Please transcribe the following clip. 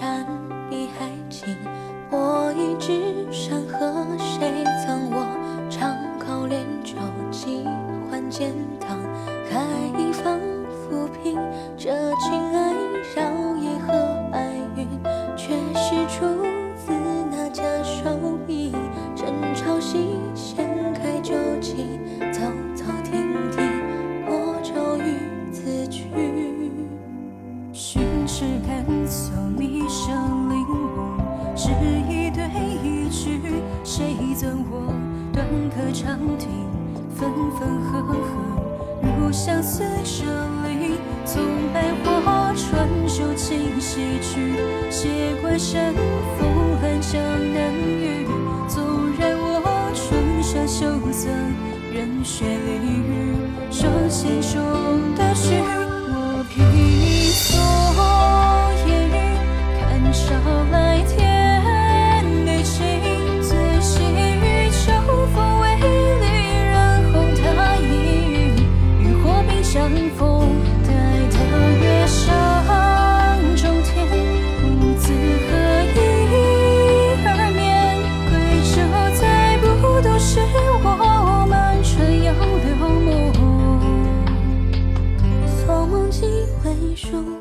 山比海近。我一纸山河，谁赠我长篙连舟几换剑堂？开一方浮萍，这情爱绕夜和白云，却是出谁赠我断客长亭，分分合合，如相思舍离。纵百花传手轻西去，斜关山风寒江南雨。纵然我春山秋色，任雪离雨，手牵手的曲，我披。中